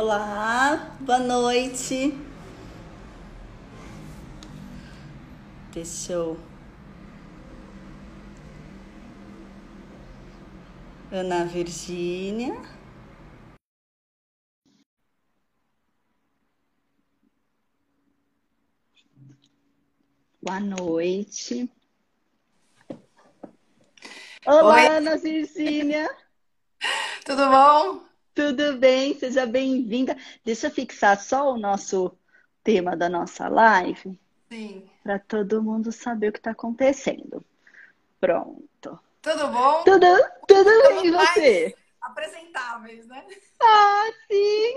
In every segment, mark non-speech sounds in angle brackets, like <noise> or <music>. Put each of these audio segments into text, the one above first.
Olá, boa noite. Deixa eu. Ana Virgínia. Boa noite. Olá, Oi. Ana Virgínia. Tudo bom? Tudo bem, seja bem-vinda. Deixa eu fixar só o nosso tema da nossa live. Sim. Para todo mundo saber o que está acontecendo. Pronto. Tudo bom? Tudo, tudo bem, e você? Apresentáveis, né? Ah, sim!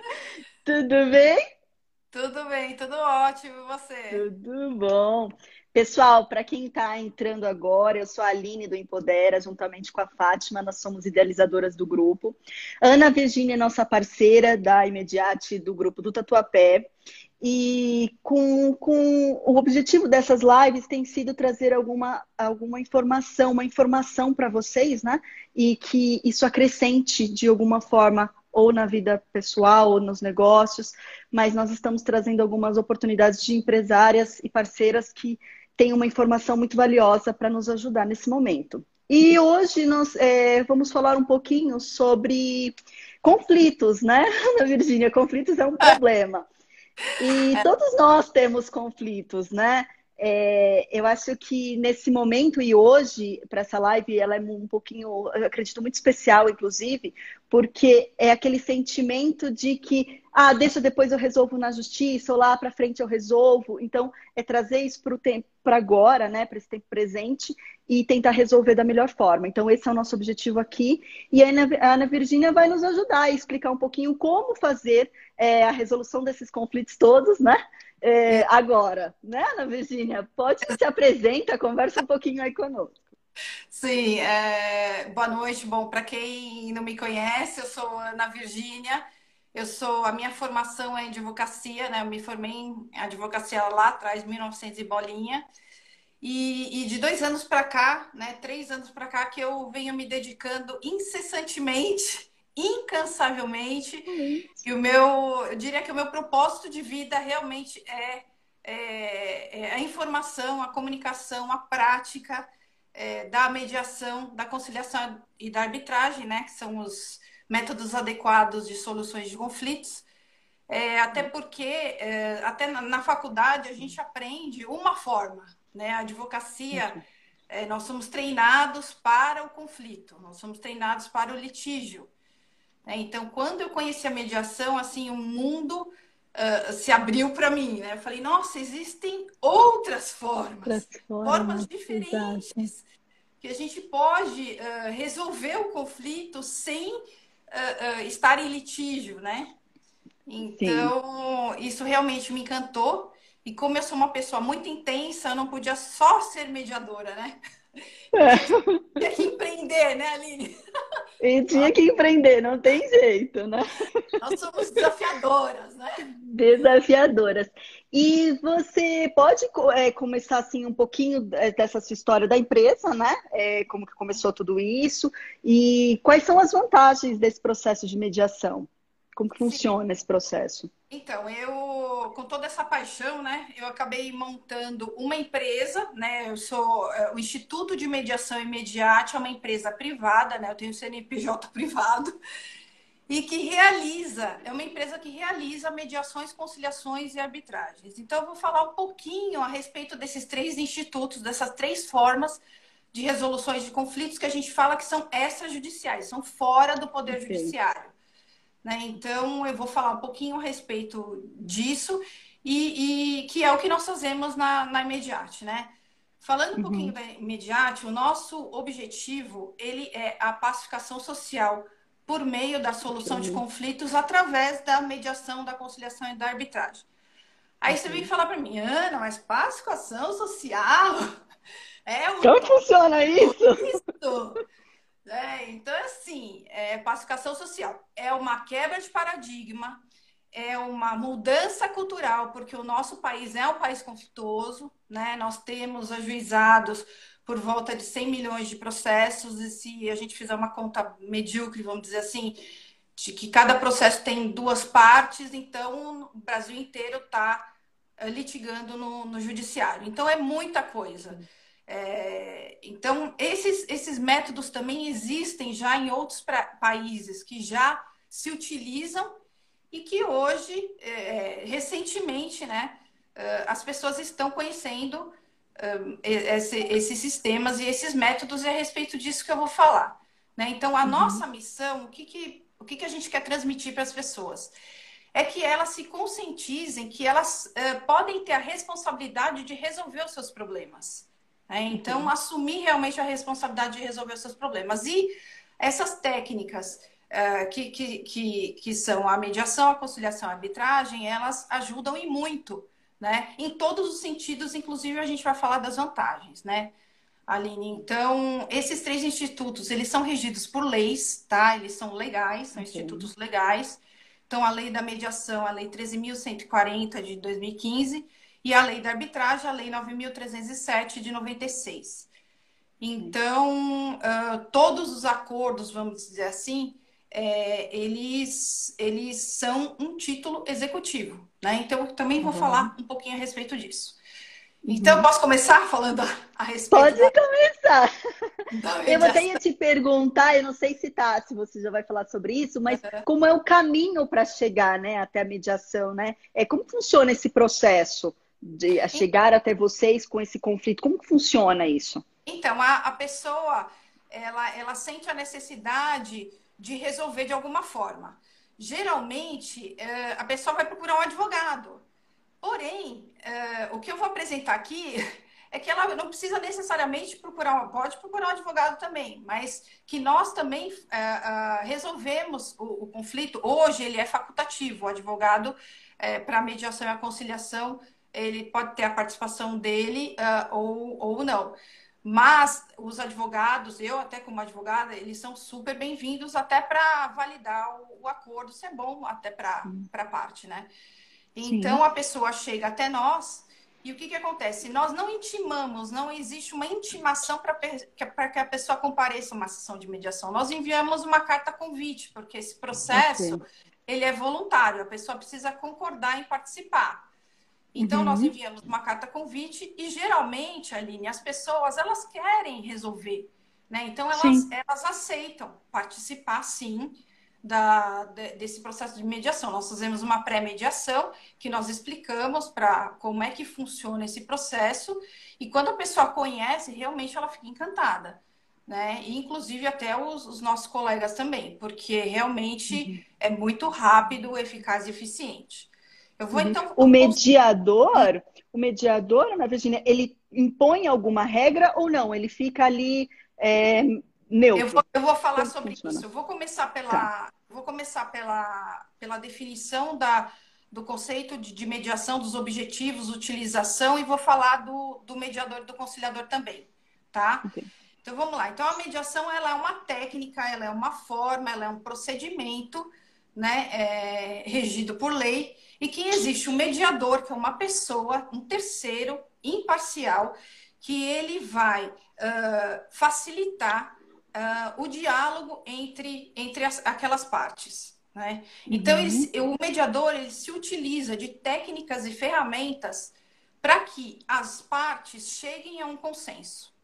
<laughs> tudo bem? Tudo bem, tudo ótimo, e você? Tudo bom. Pessoal, para quem está entrando agora, eu sou a Aline do Empodera, juntamente com a Fátima, nós somos idealizadoras do grupo. Ana Virginia é nossa parceira da Imediate do grupo do Tatuapé. E com, com o objetivo dessas lives tem sido trazer alguma, alguma informação, uma informação para vocês, né? E que isso acrescente de alguma forma ou na vida pessoal ou nos negócios, mas nós estamos trazendo algumas oportunidades de empresárias e parceiras que tem uma informação muito valiosa para nos ajudar nesse momento. E hoje nós é, vamos falar um pouquinho sobre conflitos, né, <laughs> Ana Virgínia? Conflitos é um problema. E todos nós temos conflitos, né? É, eu acho que nesse momento e hoje, para essa live, ela é um pouquinho, eu acredito, muito especial, inclusive, porque é aquele sentimento de que, ah, deixa depois eu resolvo na justiça, ou lá para frente eu resolvo. Então, é trazer isso para o tempo, para agora, né, para esse tempo presente, e tentar resolver da melhor forma. Então, esse é o nosso objetivo aqui. E a Ana, Virgínia vai nos ajudar a explicar um pouquinho como fazer é, a resolução desses conflitos todos, né? é, agora, né, Ana Virginia? Pode se apresenta, conversa um pouquinho aí conosco. Sim, é... boa noite. Bom, para quem não me conhece, eu sou Ana Virgínia. Eu sou a minha formação é em advocacia, né? Eu me formei em advocacia lá atrás, 1900 e bolinha. E, e de dois anos para cá, né? Três anos para cá que eu venho me dedicando incessantemente incansavelmente. Uhum. E o meu, eu diria que o meu propósito de vida realmente é, é, é a informação, a comunicação, a prática é, da mediação, da conciliação e da arbitragem, né? Que são os métodos adequados de soluções de conflitos. É, até porque, é, até na, na, faculdade, a gente aprende uma forma, né? A advocacia, é, nós somos treinados para o conflito, nós somos treinados para o litígio. Né? Então, quando eu conheci a mediação, assim, o mundo uh, se abriu para mim, né? Eu falei, nossa, existem outras formas, outras formas, formas diferentes, exato. que a gente pode uh, resolver o conflito sem uh, estar em litígio, né? Então, Sim. isso realmente me encantou. E como eu sou uma pessoa muito intensa, eu não podia só ser mediadora, né? É. <laughs> Tinha que empreender, né, Aline? E tinha que empreender, não tem jeito, né? Nós somos desafiadoras, né? Desafiadoras. E você pode é, começar assim um pouquinho é, dessa sua história da empresa, né? É, como que começou tudo isso e quais são as vantagens desse processo de mediação? Como que funciona Sim. esse processo? Então, eu, com toda essa paixão, né, eu acabei montando uma empresa, né, eu sou é, o Instituto de Mediação Imediata, é uma empresa privada, né, eu tenho CNPJ <laughs> privado, e que realiza, é uma empresa que realiza mediações, conciliações e arbitragens. Então, eu vou falar um pouquinho a respeito desses três institutos, dessas três formas de resoluções de conflitos que a gente fala que são extrajudiciais, são fora do poder okay. judiciário. Né? Então, eu vou falar um pouquinho a respeito disso e, e que é o que nós fazemos na, na Imediate, né? Falando um uhum. pouquinho da Imediate, o nosso objetivo ele é a pacificação social por meio da solução de conflitos através da mediação, da conciliação e da arbitragem. Aí você vem falar para mim, Ana, mas pacificação social <laughs> é o... Como funciona isso? isso? É, então, assim, é, pacificação social é uma quebra de paradigma, é uma mudança cultural, porque o nosso país é um país conflituoso, né? Nós temos ajuizados por volta de 100 milhões de processos, e se a gente fizer uma conta medíocre, vamos dizer assim, de que cada processo tem duas partes, então o Brasil inteiro está eh, litigando no, no, judiciário. Então é muita coisa. É, então esses, esses métodos também existem já em outros pra, países que já se utilizam e que hoje, é, recentemente, né, as pessoas estão conhecendo esse, esses sistemas e esses métodos, e é a respeito disso que eu vou falar. Né? Então, a uhum. nossa missão, o que, que o que, que a gente quer transmitir para as pessoas? É que elas se conscientizem que elas uh, podem ter a responsabilidade de resolver os seus problemas. Né? Então, uhum. assumir realmente a responsabilidade de resolver os seus problemas. E essas técnicas uh, que, que, que, que são a mediação, a conciliação, a arbitragem, elas ajudam e muito, né? Em todos os sentidos, inclusive a gente vai falar das vantagens, né? Aline, então, esses três institutos, eles são regidos por leis, tá? Eles são legais, são okay. institutos legais. Então, a lei da mediação, a lei 13.140 de 2015 e a lei da arbitragem, a lei 9.307 de 96. Então, uh, todos os acordos, vamos dizer assim, é, eles, eles são um título executivo, né? Então, eu também vou uhum. falar um pouquinho a respeito disso. Então, uhum. posso começar falando a, a respeito? Pode da... começar. <laughs> eu até ia te perguntar, eu não sei se tá, se você já vai falar sobre isso, mas uhum. como é o caminho para chegar, né, até a mediação, né? É como funciona esse processo de chegar até vocês com esse conflito? Como funciona isso? Então, a, a pessoa, ela, ela sente a necessidade de resolver de alguma forma. Geralmente, eh, a pessoa vai procurar um advogado Porém, uh, o que eu vou apresentar aqui <laughs> é que ela não precisa necessariamente procurar, pode procurar um advogado também, mas que nós também uh, resolvemos o, o, conflito. Hoje ele é facultativo, o advogado para mediação e a conciliação ele pode ter a participação dele ou, ou não. Mas os advogados, eu até como advogada, eles são super bem-vindos até para validar o, o, acordo, se é bom até para a parte, né? Então Sim. a pessoa chega até nós e o que, que acontece? Nós não intimamos, não existe uma intimação para que a pessoa compareça a uma sessão de mediação. Nós enviamos uma carta convite, porque esse processo okay. ele é voluntário, a pessoa precisa concordar em participar. Então, uhum. nós enviamos uma carta convite e, geralmente, Aline, as pessoas, elas querem resolver, né? Então, elas, elas aceitam participar, sim, da, desse processo de mediação. Nós fazemos uma pré-mediação que nós explicamos para como é que funciona esse processo e quando a pessoa conhece, realmente ela fica encantada. Né? E, inclusive até os, os nossos colegas também, porque realmente uhum. é muito rápido, eficaz e eficiente. Eu vou uhum. então. O mediador, o mediador, Ana Virginia, ele impõe alguma regra ou não? Ele fica ali é, neutro. Eu vou, eu vou falar Como sobre funciona? isso. Eu vou começar pela, tá. vou começar pela, pela definição da, do conceito de, de, mediação, dos objetivos, utilização, e vou falar do, do mediador e do conciliador também, tá? Okay. Então vamos lá. Então a mediação ela é uma técnica, ela é uma forma, ela é um procedimento, né, é, regido por lei, e que existe um mediador, que é uma pessoa, um terceiro imparcial, que ele vai uh, facilitar uh, o diálogo entre, entre as, aquelas partes. Né? Então, uhum. ele, o mediador ele se utiliza de técnicas e ferramentas para que as partes cheguem a um consenso.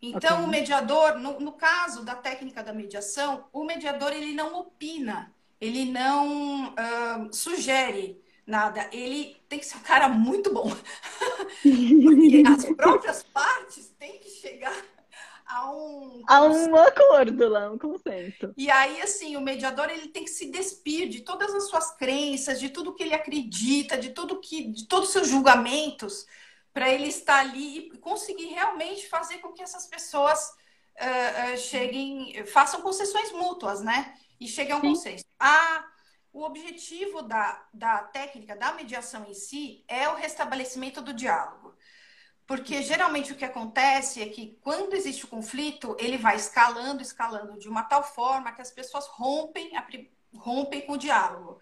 Então, okay. o mediador, no, no, caso da técnica da mediação, o mediador ele não opina, ele não uh, sugere nada, ele tem que ser um cara muito bom. <laughs> Porque as próprias partes têm que chegar a um a um acordo lá, um consenso. E aí assim, o mediador ele tem que se despir de todas as suas crenças, de tudo que ele acredita, de tudo que de todos os seus julgamentos, para ele estar ali e conseguir realmente fazer com que essas pessoas uh, uh, cheguem, façam concessões mútuas, né? E cheguem a um Sim. consenso. A o objetivo da, da técnica da mediação em si é o restabelecimento do diálogo. Porque geralmente o que acontece é que quando existe o conflito, ele vai escalando, escalando de uma tal forma que as pessoas rompem, rompem com o diálogo.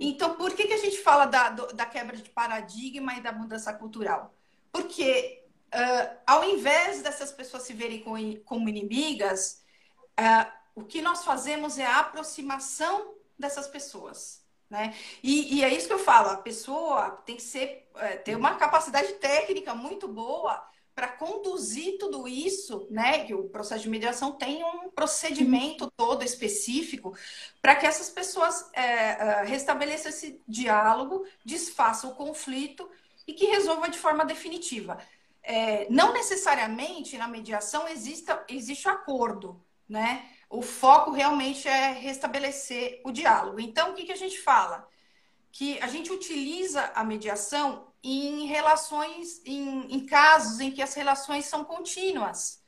Então, por que, que a gente fala da, da quebra de paradigma e da mudança cultural? Porque uh, ao invés dessas pessoas se verem como, como inimigas, uh, o que nós fazemos é a aproximação dessas pessoas. Né? E, e é isso que eu falo, a pessoa tem que ser, é, ter uma capacidade técnica muito boa para conduzir tudo isso, né? Que o processo de mediação tem um procedimento todo específico para que essas pessoas é, é, restabeleçam esse diálogo, desfaçam o conflito e que resolva de forma definitiva. É, não necessariamente na mediação exista, existe acordo, né? O foco realmente é restabelecer o diálogo. Então, o que, que a gente fala? Que a gente utiliza a mediação em relações, em, em casos em que as relações são contínuas.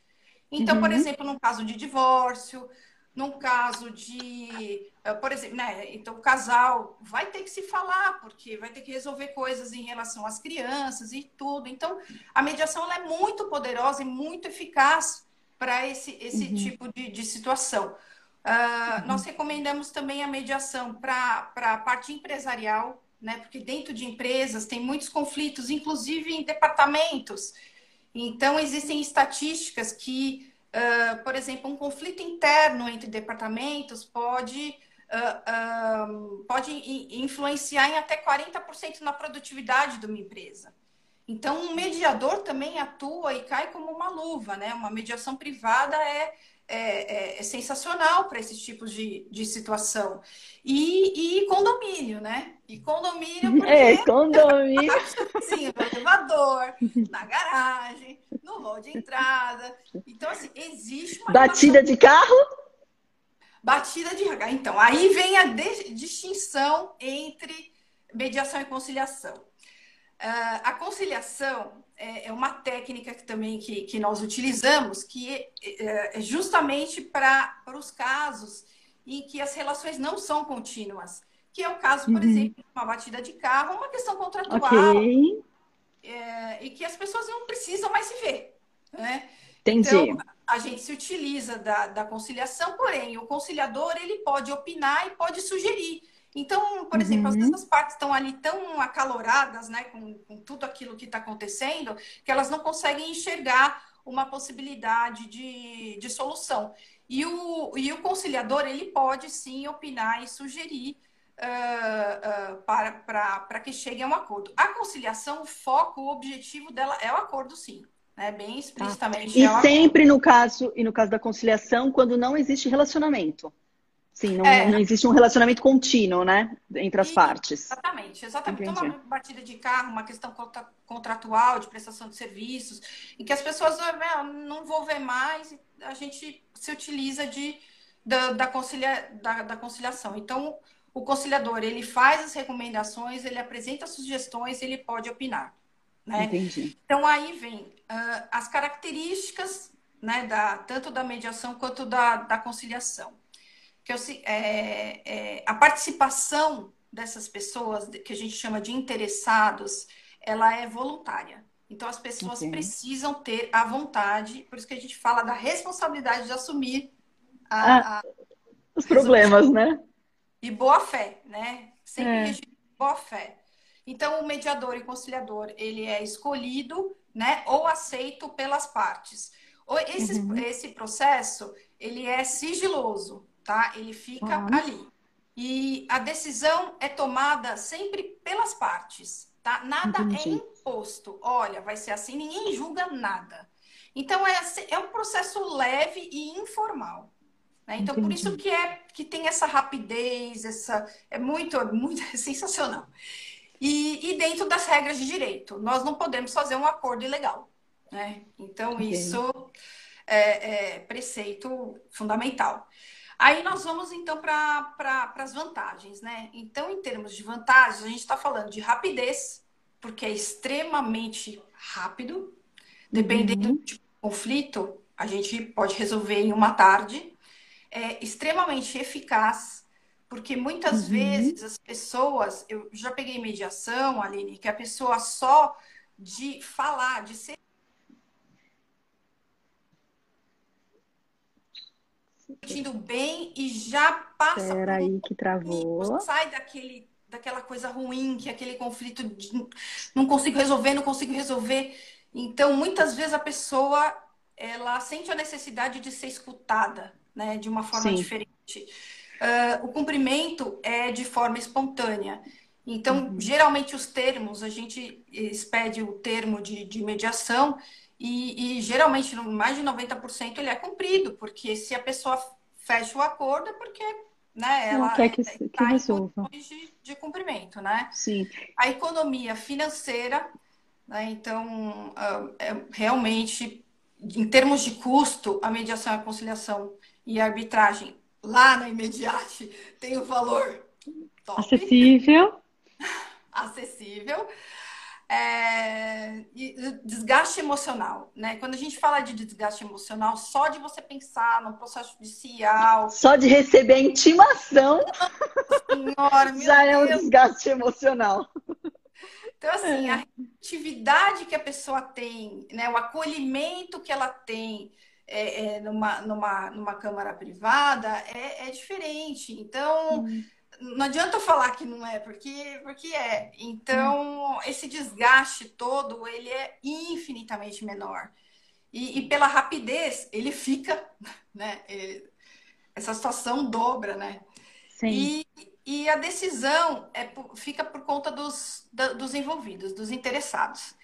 Então, uhum. por exemplo, num caso de divórcio, num caso de, eh, por exemplo, né, então o casal vai ter que se falar, porque vai ter que resolver coisas em relação às crianças e tudo. Então, a mediação é muito poderosa e muito eficaz para esse, esse uhum. tipo de, de situação. Uh, uhum. Nós recomendamos também a mediação para a parte empresarial, né, porque dentro de empresas tem muitos conflitos, inclusive em departamentos. Então, existem estatísticas que Uh, por exemplo, um conflito interno entre departamentos pode, uh, uh, pode influenciar em até 40% na produtividade de uma empresa. Então, um mediador também atua e cai como uma luva, né? Uma mediação privada é, é, é, é sensacional para esses tipos de, de situação. E, e condomínio, né? E condomínio. <laughs> Porque... É, condomínio. <laughs> Sim, no elevador, na garagem, no hall de entrada. Então, assim, existe uma. Batida de carro? Batida de. Então, aí vem a distinção entre mediação e conciliação. Uh, a conciliação é, é, uma técnica que também que, que nós utilizamos, que é, é justamente para os casos em que as relações não são contínuas que é o caso, por uhum. exemplo, de uma batida de carro, uma questão contratual, okay. é, e que as pessoas não precisam mais se ver. Né? Entendi. Então, a gente se utiliza da, da conciliação, porém, o conciliador ele pode opinar e pode sugerir. Então, por exemplo, uhum. as partes estão ali tão acaloradas, né, com, com tudo aquilo que está acontecendo, que elas não conseguem enxergar uma possibilidade de, de solução. E o, e o conciliador, ele pode sim opinar e sugerir uh, uh, para, para, para que chegue a um acordo. A conciliação, o foco, o objetivo dela é o acordo, sim. Né? Bem explicitamente. Tá. E é sempre no caso, e no caso da conciliação, quando não existe relacionamento. Sim, não, é. não existe um relacionamento contínuo, né? Entre as e, partes. Exatamente, exatamente. Então, uma batida de carro, uma questão contratual, de prestação de serviços, em que as pessoas né, não vão ver mais, a gente se utiliza de, da, da, concilia, da, da conciliação. Então, o conciliador, ele faz as recomendações, ele apresenta sugestões, ele pode opinar. Né? Entendi. Então, aí vem uh, as características, né, da, tanto da mediação quanto da, da conciliação. Que eu, é, é, a participação dessas pessoas, que a gente chama de interessados, ela é voluntária. Então, as pessoas precisam ter a vontade, por isso que a gente fala da responsabilidade de assumir a, ah, a, os problemas, né? e boa fé, né? Sempre é. boa fé. Então, o mediador e conciliador, ele é escolhido, né, ou aceito pelas partes. Esse, uhum. esse processo, ele é sigiloso, tá? Ele fica uhum. ali. E a decisão é tomada sempre pelas partes, tá? Nada é Entendi. é imposto. Olha, vai ser assim, ninguém julga nada. Então, é, assim, é um processo leve e informal. Né? Então, Entendi. por isso que é que tem essa rapidez, essa é muito, <laughs> muito é sensacional. E, e, dentro das regras de direito, nós não podemos fazer um acordo ilegal. Né? Então, Entendi. isso é, é, preceito fundamental. Aí nós vamos então para pra, as vantagens, né? Então, em termos de vantagens, a gente está falando de rapidez, porque é extremamente rápido. Dependendo uhum. do conflito, a gente pode resolver em uma tarde, é extremamente eficaz, porque muitas uhum. vezes as pessoas, eu já peguei mediação, Aline, que a pessoa só de falar, de ser sentindo bem e já passa Espera aí que travou. Sai daquele daquela coisa ruim, que é aquele conflito de não consigo resolver, não consigo resolver. Então, muitas vezes a pessoa ela sente a necessidade de ser escutada, né, de uma forma Sim. diferente. Uh, o cumprimento é de forma espontânea. Então, uhum. geralmente, os termos, a gente expede o termo de, de mediação e, e, geralmente, mais de 90% ele é cumprido, porque se a pessoa fecha o acordo é porque né, ela quer que, que tá resolva. De, de cumprimento, né? Sim. A economia financeira, né, então, uh, é, realmente, em termos de custo, a mediação, a conciliação e a arbitragem lá na Imediate tem o um valor top. acessível. <laughs> acessível. É, desgaste emocional, né? Quando a gente fala de desgaste emocional, só de você pensar no processo judicial, só de receber a intimação, Senhora, já Deus. é um desgaste emocional. Então, assim, a atividade que a pessoa tem, né? O acolhimento que ela tem é, é, numa, numa, numa câmara privada é, é diferente. Então, hum. Não adianta falar que não é, porque, porque é. Então, esse desgaste todo, ele é infinitamente menor. E, e pela rapidez, ele fica, <laughs> né? Ele, essa situação dobra, né? Sim. E, e a decisão é, fica por conta dos, dos envolvidos, dos interessados.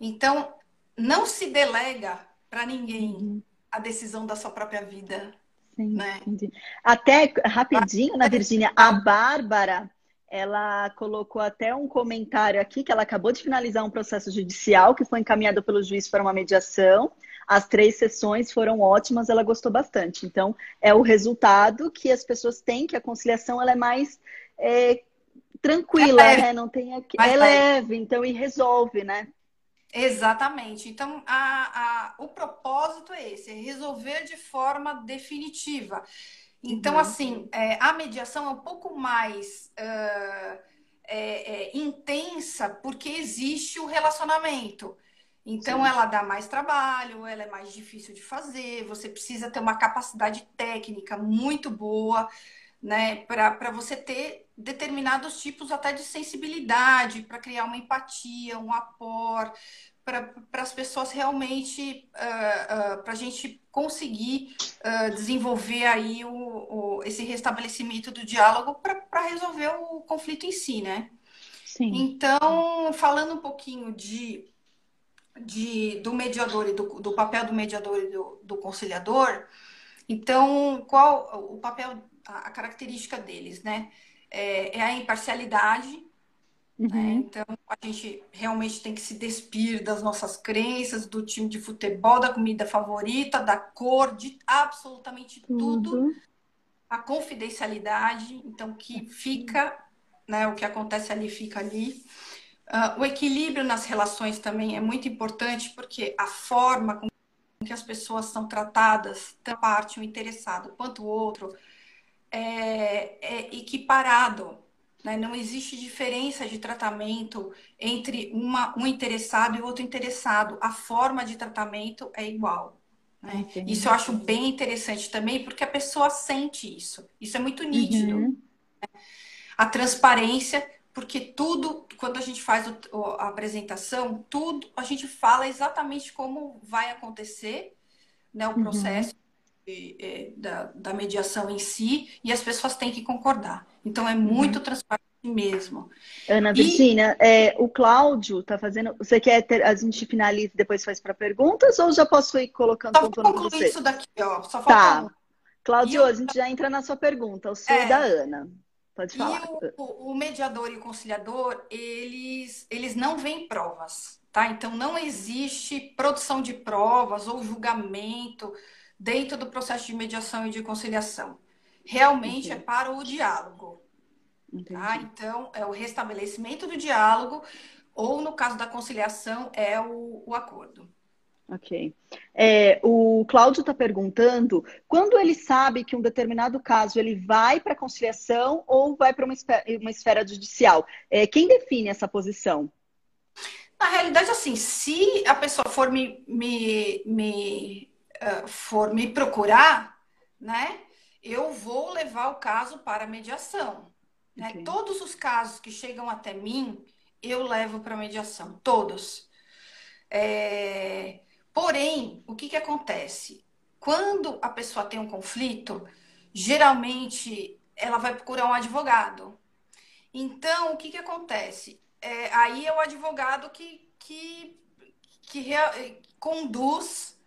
Então, não se delega para ninguém. Uhum a decisão da sua própria vida. Sim, né? entendi. Até rapidinho, na né, Virgínia, a Bárbara, ela colocou até um comentário aqui que ela acabou de finalizar um processo judicial que foi encaminhado pelo juiz para uma mediação. As três sessões foram ótimas, ela gostou bastante. Então, é o resultado que as pessoas têm, que a conciliação ela é mais é, tranquila, é né? Não tem aqui, é leve, então e resolve, né? Exatamente. Então, a, a, o propósito é esse, é resolver de forma definitiva. Então, uhum. assim, é, a mediação é um pouco mais uh, é, é, intensa porque existe o relacionamento. Então, Sim. ela dá mais trabalho, ela é mais difícil de fazer, você precisa ter uma capacidade técnica muito boa, né, para você ter determinados tipos até de sensibilidade, para criar uma empatia, um apor, para as pessoas realmente, uh, uh, para a gente conseguir uh, desenvolver aí o, o, esse restabelecimento do diálogo para resolver o conflito em si, né? Sim. Então, falando um pouquinho de, de, do mediador e do, do papel do mediador e do, do conciliador, então, qual o papel, a, a característica deles, né? É, é a imparcialidade. Né? Uhum. Né? Então, a gente realmente tem que se despir das nossas crenças, do time de futebol, da comida favorita, da cor, de absolutamente tudo. Uhum. A confidencialidade, então, que fica, né, o que acontece ali fica ali. Uh, o equilíbrio nas relações também é muito importante, porque a forma com que as pessoas são tratadas, tanto parte o interessado quanto o outro, é, é equiparado. Né? Não existe diferença de tratamento entre uma, um interessado e outro interessado. A forma de tratamento é igual. Né? Isso eu acho bem interessante também, porque a pessoa sente isso. Isso é muito nítido. Uhum. Né? A transparência, porque tudo, quando a gente faz o, a apresentação, tudo a gente fala exatamente como vai acontecer né, o uhum. processo. Uhum é, da, da, mediação em si e as pessoas têm que concordar. Então é muito uhum. transparente mesmo. Ana Virginia, e... é, o Cláudio está fazendo. Você quer ter, a gente finaliza e depois faz para perguntas ou já posso ir colocando Só vou você? isso daqui, ó. Só tá. Um. Cláudio, eu... a gente já entra na sua pergunta, o seu é... da Ana. Pode falar. E o, o, mediador e o conciliador, eles, eles não veem provas, tá? Então não existe produção de provas ou julgamento dentro do processo de mediação e de conciliação. Realmente é para o diálogo. Tá? Então, é o restabelecimento do diálogo, ou no caso da conciliação, é o, o acordo. Ok. É, o Cláudio está perguntando quando ele sabe que um determinado caso ele vai para a conciliação ou vai para uma, uma, esfera judicial. É, quem define essa posição? Na realidade, assim, se a pessoa for me, me, me uh, for me procurar, né, eu vou levar o caso para mediação. Né? Okay. Todos os casos que chegam até mim, eu levo para mediação, todos. É... Porém, o que, que acontece? quando a pessoa tem um conflito, geralmente ela vai procurar um advogado. Então, o que, que acontece? É, aí é o advogado que, que, que rea, conduz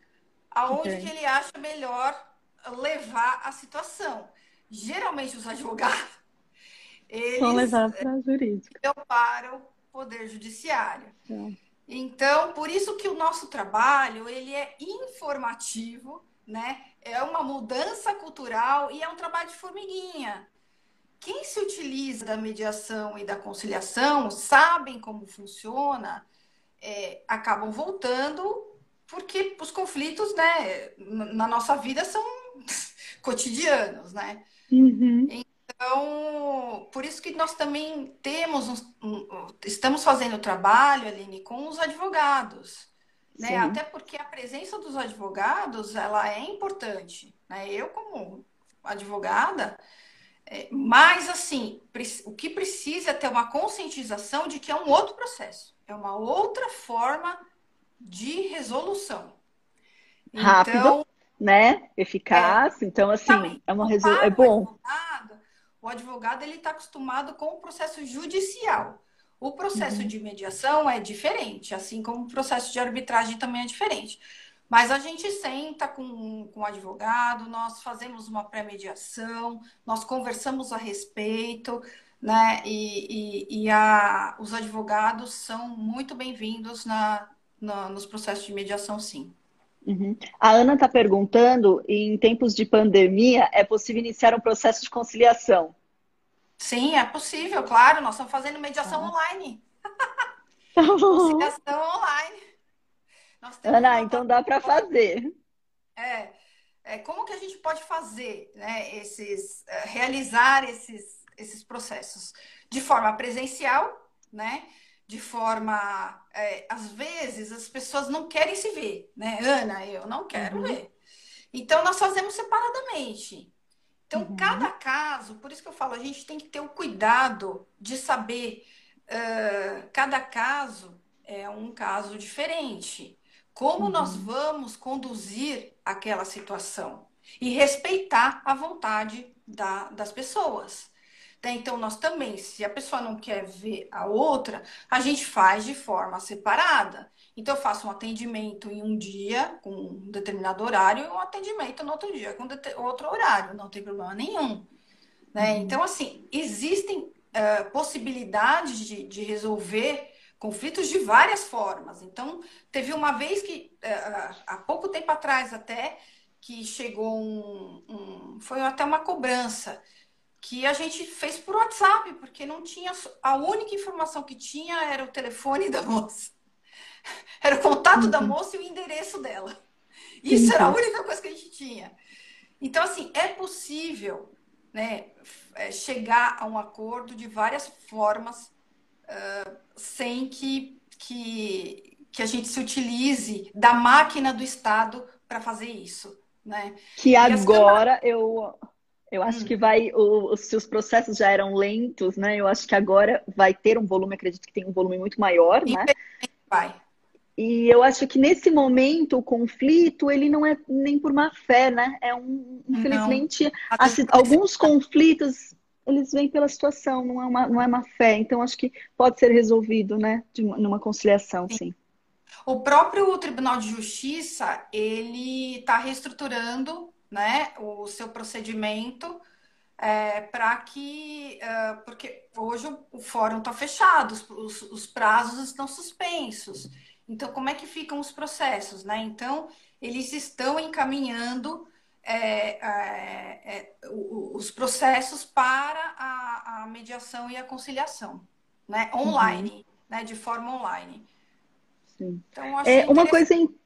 aonde okay. que ele acha melhor levar a situação. Geralmente os <laughs> advogados eles Vão levar para a jurídica. para o poder judiciário. É. Então, por isso que o nosso trabalho ele é informativo, né? É uma mudança cultural e é um trabalho de formiguinha. Quem se utiliza da mediação e da conciliação sabem como funciona, é, acabam voltando porque os conflitos, né, na nossa vida são <laughs> cotidianos, né? Uhum. Então, por isso que nós também temos, um, um, estamos fazendo trabalho, Aline, com os advogados, né? Até porque a presença dos advogados, ela é importante, né? Eu, como advogada, é, mas assim, o que precisa é ter uma conscientização de que é um outro processo, é uma outra forma de resolução. Rápido, então, né? Eficaz. É, então, assim, é uma resolução. É bom. O advogado ele está acostumado com o processo judicial. O processo uhum. de mediação é diferente, assim como o processo de arbitragem também é diferente. Mas a gente senta com, com o advogado, nós fazemos uma pré-mediação, nós conversamos a respeito, né? E, e, e a, os advogados são muito bem-vindos na, na, nos processos de mediação, sim. Uhum. A Ana está perguntando: em tempos de pandemia, é possível iniciar um processo de conciliação? Sim, é possível, claro. Nós estamos fazendo mediação ah. online. <laughs> Tá conciliação online. Ana, então dá para fazer. É, é, como que a gente pode fazer, né, esses, é, realizar esses, esses processos de forma presencial, né? De forma. É, às vezes as pessoas não querem se ver, né? Ana, eu não quero uhum. ver. Então nós fazemos separadamente. Então, uhum. cada caso, por isso que eu falo, a gente tem que ter o cuidado de saber. Uh, cada caso é um caso diferente. Como uhum. nós vamos conduzir aquela situação e respeitar a vontade da, das pessoas. Né? Então, nós também, se a pessoa não quer ver a outra, a gente faz de forma separada. Então, eu faço um atendimento em um dia, com um determinado horário, e um atendimento no outro dia, com outro horário, não tem problema nenhum. Né? Uhum. Então, assim, existem uh, possibilidades de, de resolver conflitos de várias formas. Então, teve uma vez que, uh, há pouco tempo atrás até, que chegou um, um foi até uma cobrança que a gente fez por WhatsApp, porque não tinha. A única informação que tinha era o telefone da moça. <laughs> Era o contato uhum. da moça e o endereço dela. Isso uhum. era a única coisa que a gente tinha. Então, assim, é possível né, é, chegar a um acordo de várias formas uh, sem que, que, que a gente se utilize da máquina do Estado para fazer isso. Né? Que agora eu eu acho hum. que vai, o, se os processos já eram lentos, né? Eu acho que agora vai ter um volume, acredito que tem um volume muito maior, né? Vai. E eu acho que nesse momento o conflito ele não é nem por má fé, né? É um, infelizmente, alguns conflitos eles vêm pela situação, não é uma, não é má fé. Então acho que pode ser resolvido, né? De uma, numa conciliação, sim. sim. O próprio Tribunal de Justiça ele está reestruturando né, o seu procedimento é, para que. É, porque hoje o, fórum está fechado, os, os, prazos estão suspensos. Então, como é que ficam os processos? Né? Então, eles estão encaminhando é, é, é os processos para a, a, mediação e a conciliação, né? online, uhum. né? de forma online. Sim. Então, é, uma coisa importante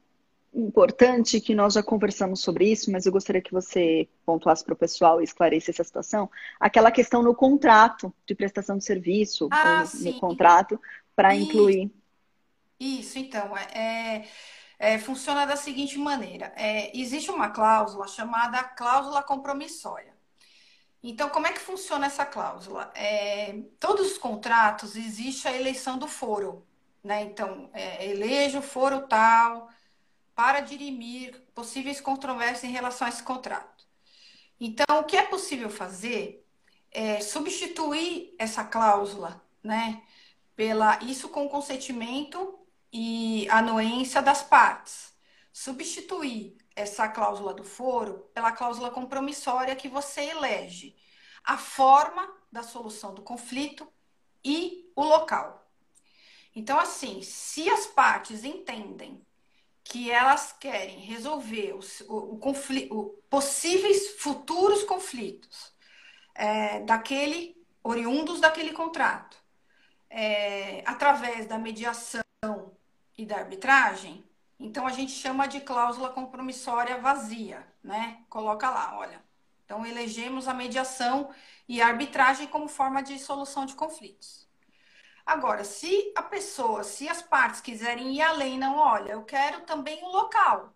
que nós já conversamos sobre isso, mas eu gostaria que você pontuasse para o pessoal e esclarecesse a situação, aquela questão no contrato de prestação de serviço, ah, no contrato, para incluir. Isso, então, é, é, é, funciona da seguinte maneira: é, existe uma cláusula chamada cláusula compromissória. Então, como é que funciona essa cláusula? É, todos os contratos existe a eleição do foro, né? Então, é, elejo o foro tal, para dirimir possíveis controvérsias em relação a esse contrato. Então, o que é possível fazer é substituir essa cláusula, né, pela isso com consentimento e anuência das partes. Substituir essa cláusula do foro pela cláusula compromissória que você elege a forma da solução do conflito e o local. Então, assim, se as partes entendem que elas querem resolver os, o, o conflito, possíveis futuros conflitos é, daquele oriundos daquele contrato, é, através da mediação e da arbitragem, então a gente chama de cláusula compromissória vazia, né? Coloca lá, olha. Então elegemos a mediação e a arbitragem como forma de solução de conflitos. Agora, se a pessoa, se as partes quiserem ir além, não, olha, eu quero também o local,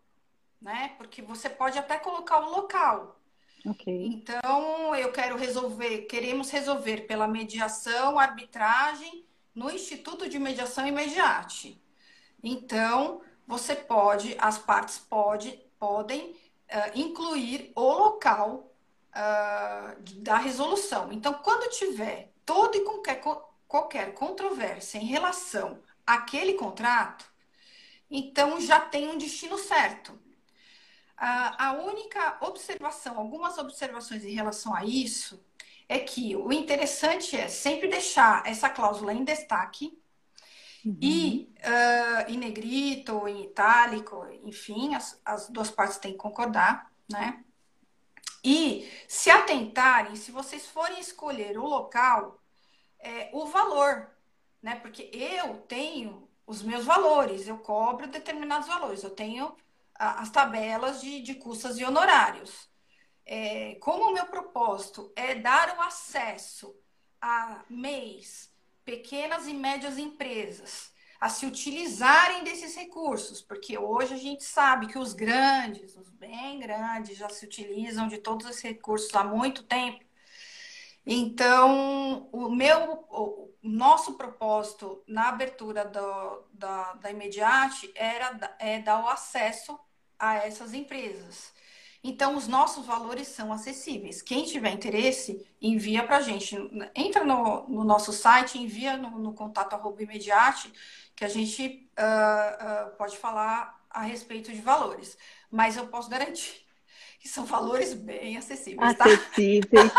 né? Porque você pode até colocar o local. Okay. Então, eu quero resolver, queremos resolver pela mediação, arbitragem no Instituto de Mediação e Mediate. Então, você pode, as partes pode, podem uh, incluir o local uh, da resolução. Então, quando tiver todo e qualquer, qualquer controvérsia em relação àquele contrato, então já tem um destino certo. A única observação, algumas observações em relação a isso, é que o interessante é sempre deixar essa cláusula em destaque Uhum. E uh, em negrito, ou em itálico, enfim, as, as duas partes têm que concordar, né? E se atentarem, se vocês forem escolher o local, é, o valor, né? Porque eu tenho os meus valores, eu cobro determinados valores, eu tenho a, as tabelas de, de custas e honorários. É, como o meu propósito é dar o acesso a mês pequenas e médias empresas a se utilizarem desses recursos, porque hoje a gente sabe que os grandes, os bem grandes, já se utilizam de todos esses recursos há muito tempo. Então, o meu, o nosso propósito na abertura do, da, da Imediate era é dar o acesso a essas empresas. Então, os nossos valores são acessíveis. Quem tiver interesse, envia para a gente. Entra no, no, nosso site, envia no, no contato arroba imediate, que a gente uh, uh, pode falar a respeito de valores. Mas eu posso garantir que são valores bem acessíveis. Tá? Acessíveis.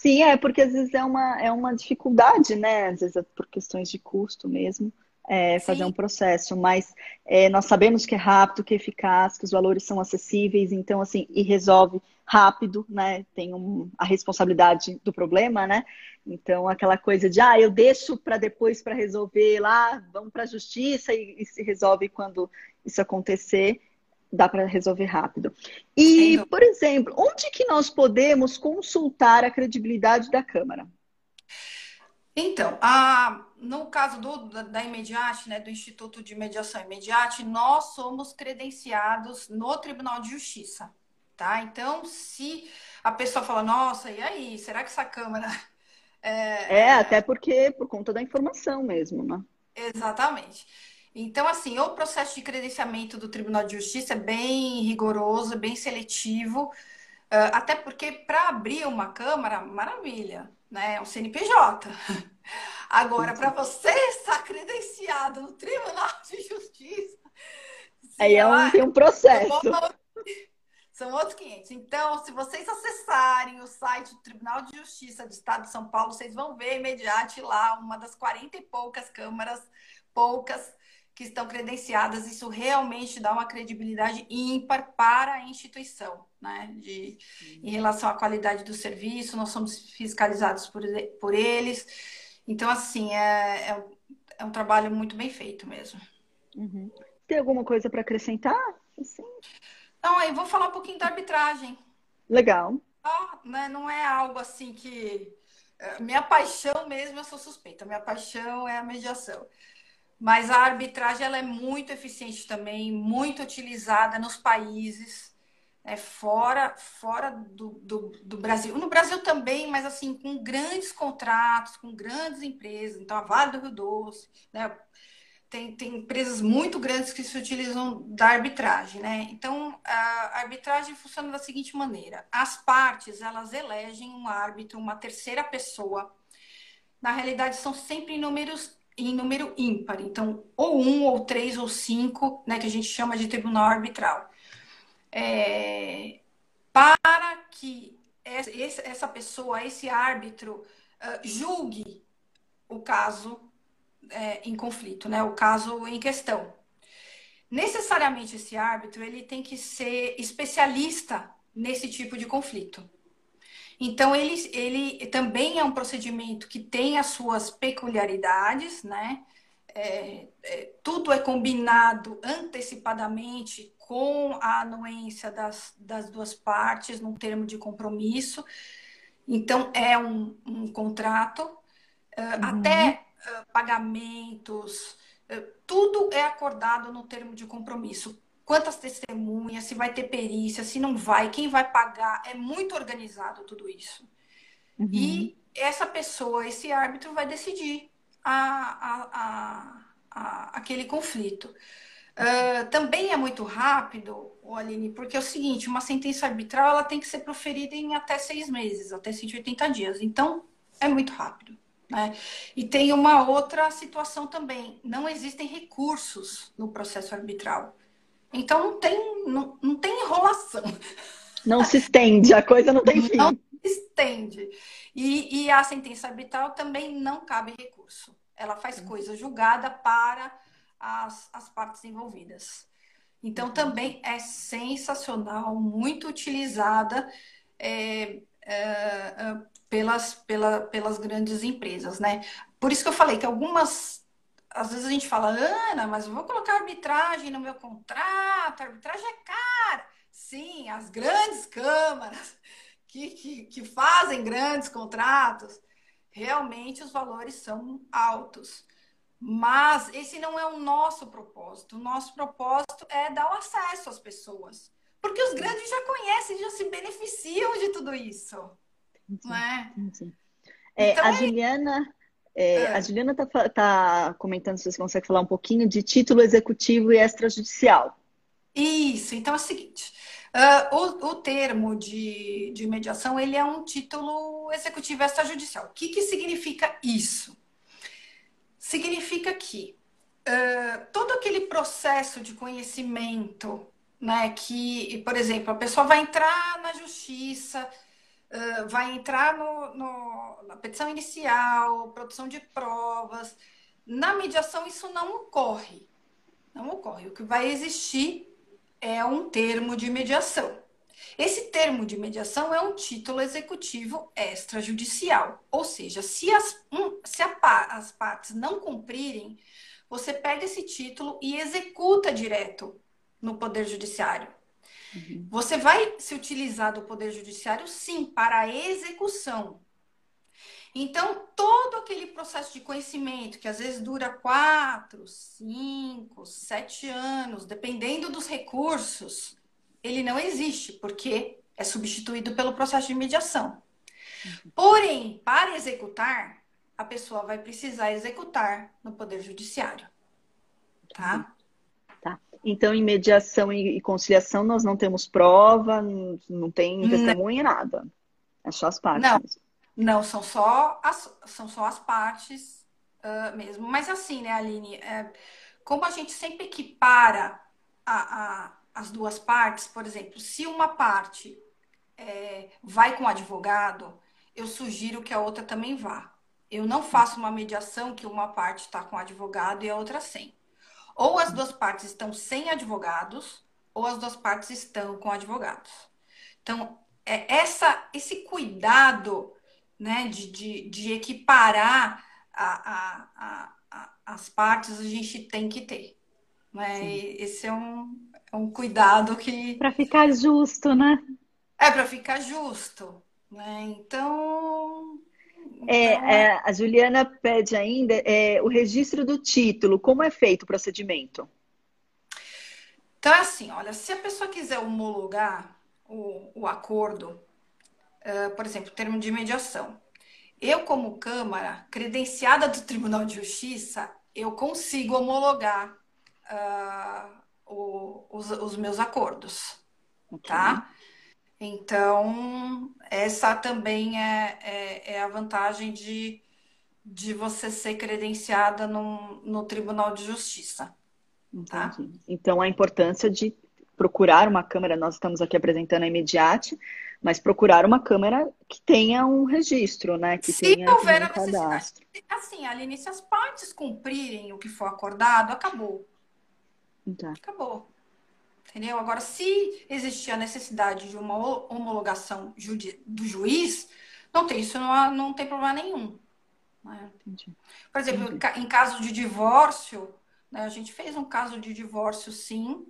Sim, é porque às vezes é uma, é uma dificuldade, né? Às vezes é por questões de custo mesmo é, fazer um processo, mas é, nós sabemos que é rápido, que é eficaz, que os valores são acessíveis, então assim, e resolve rápido, né? Tem um, a responsabilidade do problema, né? Então aquela coisa de ah, eu deixo para depois para resolver lá, vamos para a justiça e, e, se resolve quando isso acontecer, dá para resolver rápido. E, por exemplo, onde que nós podemos consultar a credibilidade da Câmara? Então, a, no caso do, da, da Imediate, né, do Instituto de Mediação Imediate, nós somos credenciados no Tribunal de Justiça, tá? Então, se a pessoa fala, nossa, e aí, será que essa Câmara... <laughs> É, é até porque por conta da informação mesmo, né? Exatamente. Então, assim, o processo de credenciamento do Tribunal de Justiça é bem rigoroso, bem seletivo, até porque para abrir uma Câmara, maravilha, né? É um CNPJ. <laughs> Agora, para você estar credenciado no Tribunal de Justiça. Aí é um, tem um processo. São outros 500. Então, se vocês acessarem o site do Tribunal de Justiça do Estado de São Paulo, vocês vão ver imediato lá uma das 40 e poucas câmaras, poucas, que estão credenciadas. Isso realmente dá uma credibilidade ímpar para a instituição né? De, em relação à qualidade do serviço, nós somos fiscalizados por, por eles. Então, assim, é, é, é um trabalho muito bem feito mesmo. Uhum. Tem alguma coisa para acrescentar? Assim? Não, eu vou falar um pouquinho da arbitragem. Legal. Oh, né, não é algo assim que. É, minha paixão mesmo, eu sou suspeita. Minha paixão é a mediação. Mas a arbitragem ela é muito eficiente também, muito utilizada nos países é, fora, fora do, do, do, Brasil. No Brasil também, mas assim, com grandes contratos, com grandes empresas. Então, a Vale do Rio Doce, né? tem, tem empresas muito grandes que se utilizam da arbitragem, né? Então, a arbitragem funciona da seguinte maneira: as partes elas elegem um árbitro, uma terceira pessoa. Na realidade, são sempre em números em número ímpar, então ou um, ou três, ou cinco, né, que a gente chama de tribunal arbitral, é, para que essa pessoa, esse árbitro, uh, julgue o caso é, em conflito, né? O caso em questão. Necessariamente esse árbitro ele tem que ser especialista nesse tipo de conflito. Então ele, ele também é um procedimento que tem as suas peculiaridades, né? É, é, tudo é combinado antecipadamente com a anuência das, das duas partes num termo de compromisso. Então é um, um contrato. Uh, uhum. Até pagamentos, tudo é acordado no termo de compromisso. Quantas testemunhas, se vai ter perícia, se não vai, quem vai pagar, é muito organizado tudo isso. Uhum. E essa pessoa, esse árbitro, vai decidir a, a, a, aquele conflito. Uh, também é muito rápido, Aline, porque é o seguinte, uma sentença arbitral ela tem que ser proferida em até seis meses, até 180 dias. Então, é muito rápido. Né? E tem uma outra situação também: não existem recursos no processo arbitral. Então não tem, não, não tem enrolação. Não se estende, a coisa não tem fim. Não se estende. E, e a sentença arbitral também não cabe recurso. Ela faz coisa julgada para as, as partes envolvidas. Então uhum. também é sensacional, muito utilizada. É, é, é pelas, pela, pelas grandes empresas, né? Por isso que eu falei que algumas, às vezes a gente fala, Ana, mas eu vou colocar arbitragem no meu contrato, a arbitragem é cara. Sim, as grandes câmaras que, que, que fazem grandes contratos, realmente os valores são altos. Mas esse não é o nosso propósito. O nosso propósito é dar o acesso às pessoas. Porque os grandes já conhecem, já se beneficiam de tudo isso. Não é? é então, a é Juliana. É, é. A Juliana está tá comentando se você consegue falar um pouquinho de título executivo e extrajudicial. Isso, então é o seguinte: uh, o, o, termo de, de mediação ele é um título executivo extrajudicial. O que, que significa isso? Significa que uh, todo aquele processo de conhecimento, né, que, por exemplo, a pessoa vai entrar na justiça vai entrar no, no, na petição inicial, produção de provas. Na mediação, isso não ocorre. Não ocorre. O que vai existir é um termo de mediação. Esse termo de mediação é um título executivo extrajudicial. Ou seja, se, as, um, se a, as partes não cumprirem, você pega esse título e executa direto no Poder Judiciário. Uhum. Você vai se utilizar do Poder Judiciário, sim, para a execução. Então, todo aquele processo de conhecimento, que às vezes dura quatro, cinco, sete anos, dependendo dos recursos, ele não existe, porque é substituído pelo processo de mediação. Uhum. Porém, para executar, a pessoa vai precisar executar no Poder Judiciário. Tá? Então, em mediação e conciliação, nós não temos prova, não tem testemunha, nada. É só as partes. Não, mesmo. não são, só as, são só as partes uh, mesmo. Mas assim, né, Aline? É, como a gente sempre equipara a, a, as duas partes, por exemplo, se uma parte é, vai com o advogado, eu sugiro que a outra também vá. Eu não faço uma mediação que uma parte está com o advogado e a outra sem. Ou as duas partes estão sem advogados, ou as duas partes estão com advogados. Então, é essa, esse cuidado né, de, de, de equiparar a, a, a, as partes a gente tem que ter. Né? Esse é um, é um cuidado que. Para ficar justo, né? É, para ficar justo. Né? Então, é, então, é, a Juliana pede ainda é, o registro do título. Como é feito o procedimento? Então, é assim, olha, se a pessoa quiser homologar o, o acordo, uh, por exemplo, termo de mediação, eu, como Câmara, credenciada do Tribunal de Justiça, eu consigo homologar uh, o, os, os, meus acordos, okay. tá? Então, essa também é, é, é, a vantagem de, de você ser credenciada no, no Tribunal de Justiça. Tá? Então, a importância de procurar uma câmera, nós estamos aqui apresentando a Imediate, mas procurar uma câmera que tenha um registro, né? Que se tenha houver um a necessidade. Assim, Aline, se as partes cumprirem o que for acordado, acabou. Tá. Acabou. Entendeu? Agora, se existir a necessidade de uma homologação do juiz, não tem isso, não, não tem problema nenhum. Né? Por exemplo, Entendi. em caso de divórcio, né, a gente fez um caso de divórcio, sim,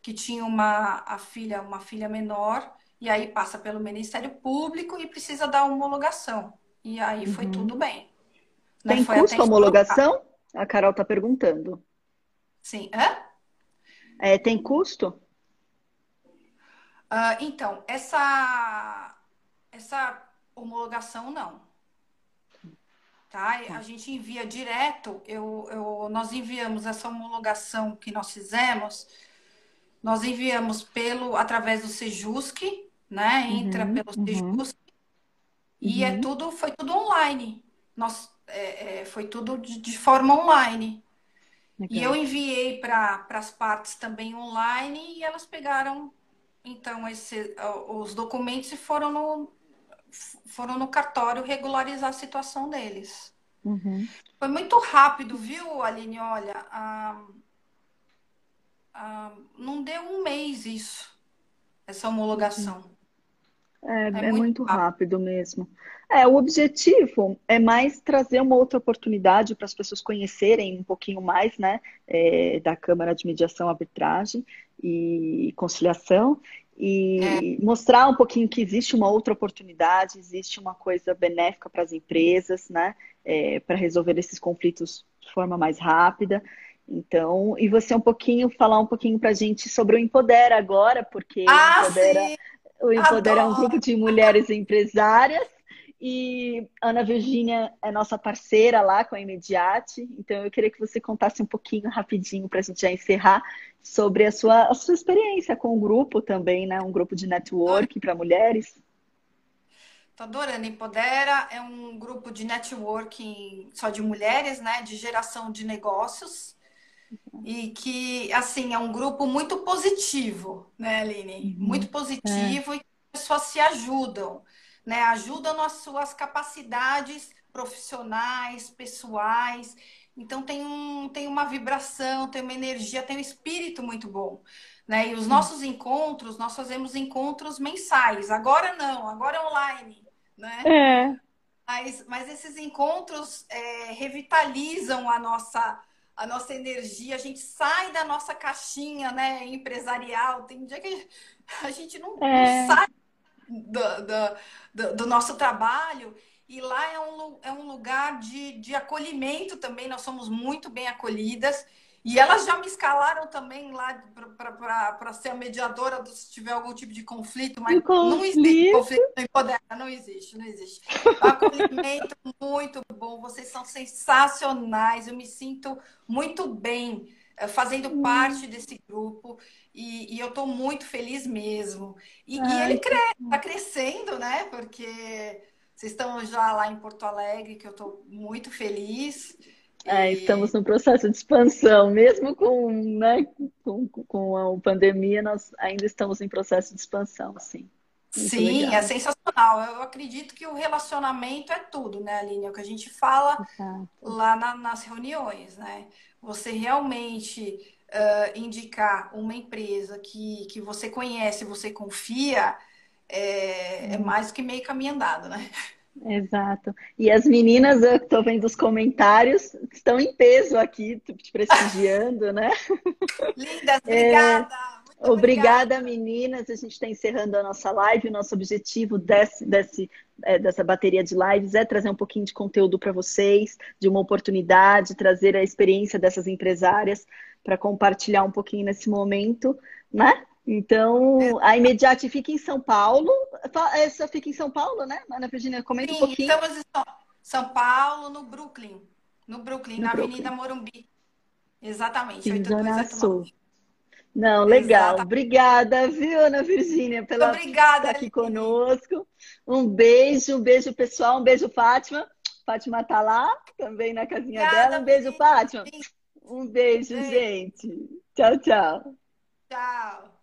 que tinha uma a filha, uma filha menor, e aí passa pelo Ministério Público e precisa da homologação. E aí foi uhum. tudo bem. Né? Tem foi custo a homologação? A Carol está perguntando. Sim. Hã? É, tem custo? Uh, então, essa, essa homologação não. Tá? A gente envia direto, eu, eu, nós enviamos essa homologação que nós fizemos, nós enviamos pelo através do Sejusc, né? Entra uhum, pelo Sejusc uhum. e é uhum. tudo, foi tudo online. Nós, é, é, foi tudo de, de forma online. Legal. E eu enviei para as partes também online e elas pegaram então esse, os documentos e foram no, foram no cartório regularizar a situação deles. Uhum. Foi muito rápido, viu, Aline? Olha, ah, ah, não deu um mês isso, essa homologação. É, é, é muito, muito rápido. rápido mesmo. É, o objetivo é mais trazer uma outra oportunidade para as pessoas conhecerem um pouquinho mais, né, é, da Câmara de Mediação, Arbitragem e Conciliação e é. mostrar um pouquinho que existe uma outra oportunidade, existe uma coisa benéfica para as empresas, né, é, para resolver esses conflitos de forma mais rápida. Então, e você um pouquinho falar um pouquinho para a gente sobre o Empodera agora, porque ah, o Empodera, o Empodera é um grupo de mulheres empresárias e Ana Virgínia é nossa parceira lá com a Imediate, então eu queria que você contasse um pouquinho rapidinho para a gente já encerrar sobre a sua, a sua experiência com o grupo também, né? Um grupo de network para mulheres. Tô adorando. Empodera é um grupo de networking só de mulheres, né? De geração de negócios. E que, assim, é um grupo muito positivo, né, Aline? Uhum. Muito positivo é. e as pessoas se ajudam né? Ajudam nas suas capacidades profissionais, pessoais. Então tem, um, tem uma vibração, tem uma energia, tem um espírito muito bom. Né? E os nossos encontros, nós fazemos encontros mensais. Agora não, agora é online. Né? É. Mas, mas esses encontros é, revitalizam a nossa, a nossa energia, a gente sai da nossa caixinha né, empresarial. Tem dia que a gente não, é. não sai do, do, do, nosso trabalho. E lá é um, é um lugar de, de acolhimento também, nós somos muito bem acolhidas. E elas já me escalaram também lá para ser a mediadora do, se tiver algum tipo de conflito, mas conflito. não existe conflito não não existe, não existe. Acolhimento <laughs> muito bom, vocês são sensacionais, eu me sinto muito bem eh, fazendo hum. parte desse grupo e, e eu estou muito feliz mesmo. E, e ele está crescendo, né? Porque vocês estão já lá em Porto Alegre, que eu estou muito feliz. É, estamos no processo de expansão, mesmo com, né, com, com a pandemia, nós ainda estamos em processo de expansão, sim. Muito Sim, legal. é sensacional. Eu acredito que o relacionamento é tudo, né, Aline? É o que a gente fala Exato. lá na, nas reuniões, né? Você realmente uh, indicar uma empresa que, que você conhece, você confia, é, é mais que meio caminho andado, né? Exato. E as meninas, eu estou vendo os comentários, estão em peso aqui, te prestigiando, né? <laughs> Lindas, obrigada! É... Obrigada, meninas. A gente está encerrando a nossa live. O nosso objetivo desse, desse, é, dessa bateria de lives é trazer um pouquinho de conteúdo para vocês, de uma oportunidade, trazer a experiência dessas empresárias para compartilhar um pouquinho nesse momento, né? Então, a Imediate fica em São Paulo. Essa fica em São Paulo, né, Ana Virginia? Comenta Sim, um pouquinho. Estamos em São Paulo, no Brooklyn. No Brooklyn, no na Brooklyn. Avenida Morumbi. Exatamente. Zona Sul. Não, legal. Exatamente. Obrigada, viu, Ana Virgínia, pela Obrigada, estar aqui conosco. Um beijo, um beijo, pessoal. Um beijo, Fátima. Fátima tá lá, também na casinha Obrigada, dela. Um beijo, Fátima. Um beijo, beijo, gente. Tchau, tchau. Tchau.